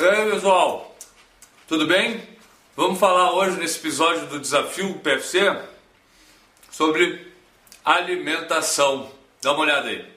E aí, pessoal? Tudo bem? Vamos falar hoje nesse episódio do Desafio PFC sobre alimentação. Dá uma olhada aí.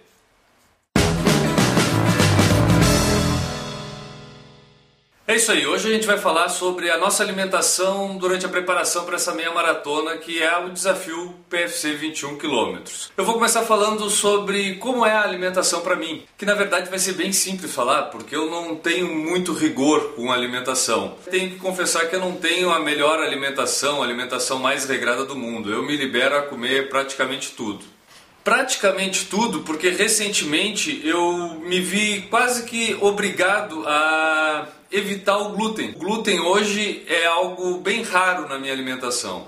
É isso aí, hoje a gente vai falar sobre a nossa alimentação durante a preparação para essa meia maratona que é o desafio PFC 21 km. Eu vou começar falando sobre como é a alimentação para mim, que na verdade vai ser bem simples falar, porque eu não tenho muito rigor com alimentação. Tenho que confessar que eu não tenho a melhor alimentação, a alimentação mais regrada do mundo. Eu me libero a comer praticamente tudo praticamente tudo, porque recentemente eu me vi quase que obrigado a evitar o glúten. O glúten hoje é algo bem raro na minha alimentação.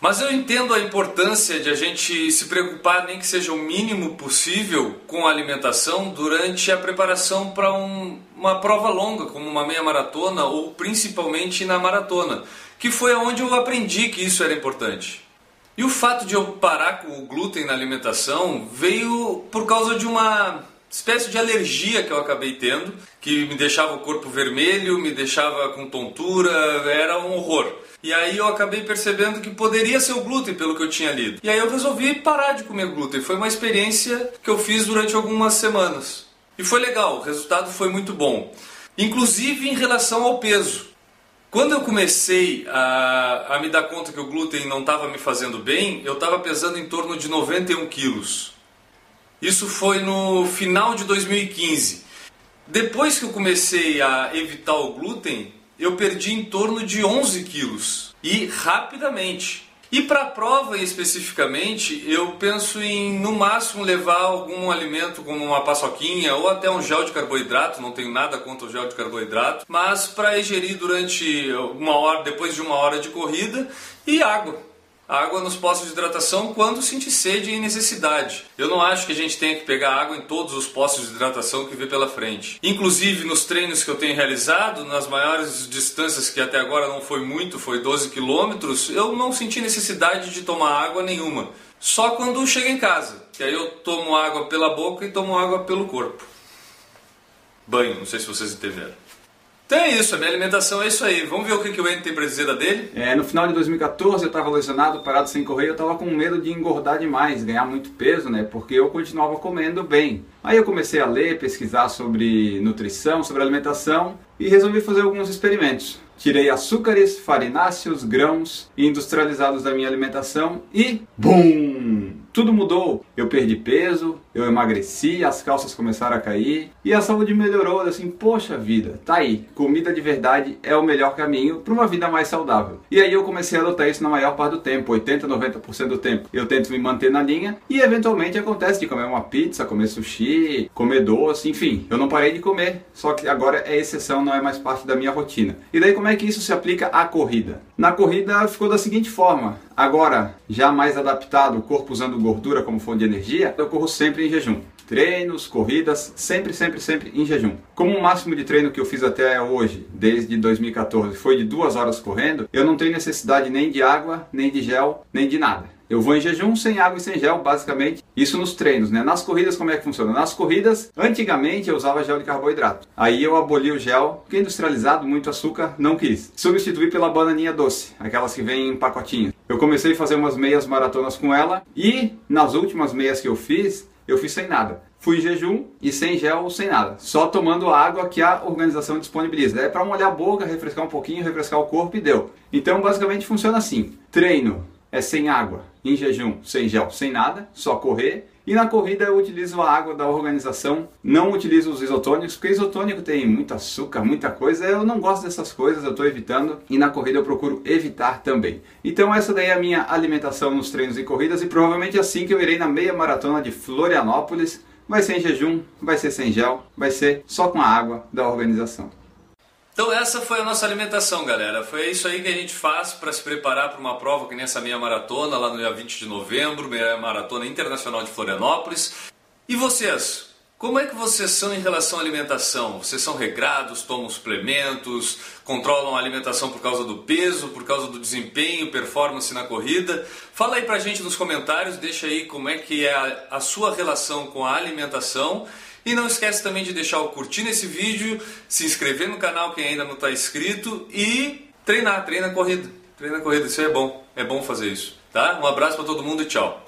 Mas eu entendo a importância de a gente se preocupar, nem que seja o mínimo possível, com a alimentação durante a preparação para um, uma prova longa, como uma meia maratona ou principalmente na maratona, que foi onde eu aprendi que isso era importante. E o fato de eu parar com o glúten na alimentação veio por causa de uma espécie de alergia que eu acabei tendo, que me deixava o corpo vermelho, me deixava com tontura, era um horror. E aí eu acabei percebendo que poderia ser o glúten, pelo que eu tinha lido. E aí eu resolvi parar de comer glúten. Foi uma experiência que eu fiz durante algumas semanas. E foi legal, o resultado foi muito bom. Inclusive em relação ao peso. Quando eu comecei a, a me dar conta que o glúten não estava me fazendo bem, eu estava pesando em torno de 91 quilos. Isso foi no final de 2015. Depois que eu comecei a evitar o glúten, eu perdi em torno de 11 quilos e rapidamente. E para a prova especificamente, eu penso em no máximo levar algum alimento como uma paçoquinha ou até um gel de carboidrato, não tenho nada contra o gel de carboidrato, mas para ingerir durante uma hora, depois de uma hora de corrida e água água nos postos de hidratação quando sentir sede e necessidade. Eu não acho que a gente tenha que pegar água em todos os postos de hidratação que vê pela frente. Inclusive nos treinos que eu tenho realizado, nas maiores distâncias que até agora não foi muito, foi 12 quilômetros, eu não senti necessidade de tomar água nenhuma. Só quando chego em casa, que aí eu tomo água pela boca e tomo água pelo corpo. Banho, não sei se vocês entenderam. Então é isso, a minha alimentação é isso aí. Vamos ver o que, que o Andy tem pra dizer da dele? É, no final de 2014 eu estava lesionado, parado sem correr, eu estava com medo de engordar demais, ganhar muito peso, né? Porque eu continuava comendo bem. Aí eu comecei a ler, pesquisar sobre nutrição, sobre alimentação e resolvi fazer alguns experimentos. Tirei açúcares, farináceos, grãos industrializados da minha alimentação e BUM! Tudo mudou. Eu perdi peso, eu emagreci, as calças começaram a cair e a saúde melhorou. Assim, poxa vida, tá aí. Comida de verdade é o melhor caminho para uma vida mais saudável. E aí eu comecei a adotar isso na maior parte do tempo, 80, 90% do tempo. Eu tento me manter na linha e eventualmente acontece de comer uma pizza, comer sushi, comer doce, enfim. Eu não parei de comer, só que agora é exceção, não é mais parte da minha rotina. E daí como é que isso se aplica à corrida? Na corrida ficou da seguinte forma: agora já mais adaptado, o corpo usando gordura como fonte de energia, eu corro sempre em jejum. Treinos, corridas, sempre, sempre, sempre em jejum. Como o máximo de treino que eu fiz até hoje, desde 2014, foi de duas horas correndo, eu não tenho necessidade nem de água, nem de gel, nem de nada. Eu vou em jejum sem água e sem gel, basicamente. Isso nos treinos, né? Nas corridas, como é que funciona? Nas corridas, antigamente eu usava gel de carboidrato. Aí eu aboli o gel, porque industrializado, muito açúcar, não quis. Substituí pela bananinha doce, aquelas que vêm em pacotinhos. Eu comecei a fazer umas meias maratonas com ela e nas últimas meias que eu fiz, eu fiz sem nada. Fui em jejum e sem gel, sem nada. Só tomando a água que a organização disponibiliza. É para molhar a boca, refrescar um pouquinho, refrescar o corpo e deu. Então, basicamente funciona assim: treino é sem água, em jejum, sem gel, sem nada, só correr. E na corrida eu utilizo a água da organização, não utilizo os isotônicos, porque isotônico tem muito açúcar, muita coisa, eu não gosto dessas coisas, eu estou evitando e na corrida eu procuro evitar também. Então essa daí é a minha alimentação nos treinos e corridas e provavelmente assim que eu irei na meia maratona de Florianópolis, vai ser em jejum, vai ser sem gel, vai ser só com a água da organização. Então essa foi a nossa alimentação, galera. Foi isso aí que a gente faz para se preparar para uma prova que nem essa meia maratona lá no dia 20 de novembro, meia maratona internacional de Florianópolis. E vocês? Como é que vocês são em relação à alimentação? Vocês são regrados, tomam suplementos, controlam a alimentação por causa do peso, por causa do desempenho, performance na corrida? Fala aí pra gente nos comentários, deixa aí como é que é a, a sua relação com a alimentação E não esquece também de deixar o curtir nesse vídeo, se inscrever no canal quem ainda não está inscrito e treinar, treina a corrida. Treina a corrida, isso é bom. É bom fazer isso, tá? Um abraço para todo mundo e tchau.